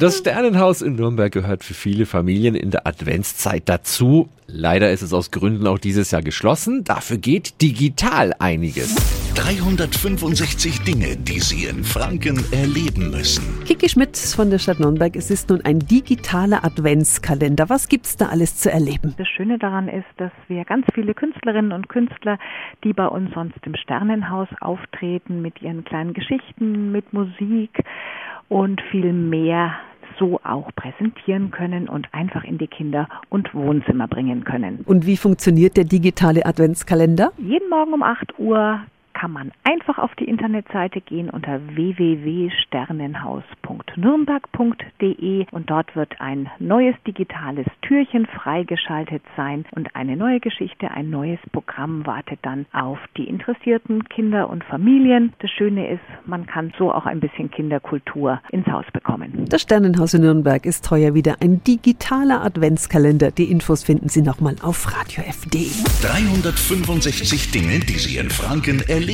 Das Sternenhaus in Nürnberg gehört für viele Familien in der Adventszeit dazu. Leider ist es aus Gründen auch dieses Jahr geschlossen. Dafür geht digital einiges. 365 Dinge, die Sie in Franken erleben müssen. Kiki Schmidt von der Stadt Nürnberg. Es ist nun ein digitaler Adventskalender. Was gibt's da alles zu erleben? Das Schöne daran ist, dass wir ganz viele Künstlerinnen und Künstler, die bei uns sonst im Sternenhaus auftreten, mit ihren kleinen Geschichten, mit Musik, und viel mehr so auch präsentieren können und einfach in die Kinder- und Wohnzimmer bringen können. Und wie funktioniert der digitale Adventskalender? Jeden Morgen um 8 Uhr kann man einfach auf die Internetseite gehen unter www.sternenhaus.nürnberg.de und dort wird ein neues digitales Türchen freigeschaltet sein und eine neue Geschichte, ein neues Programm wartet dann auf die interessierten Kinder und Familien. Das Schöne ist, man kann so auch ein bisschen Kinderkultur ins Haus bekommen. Das Sternenhaus in Nürnberg ist heuer wieder ein digitaler Adventskalender. Die Infos finden Sie nochmal auf radiof.de. 365 Dinge, die Sie in Franken erleben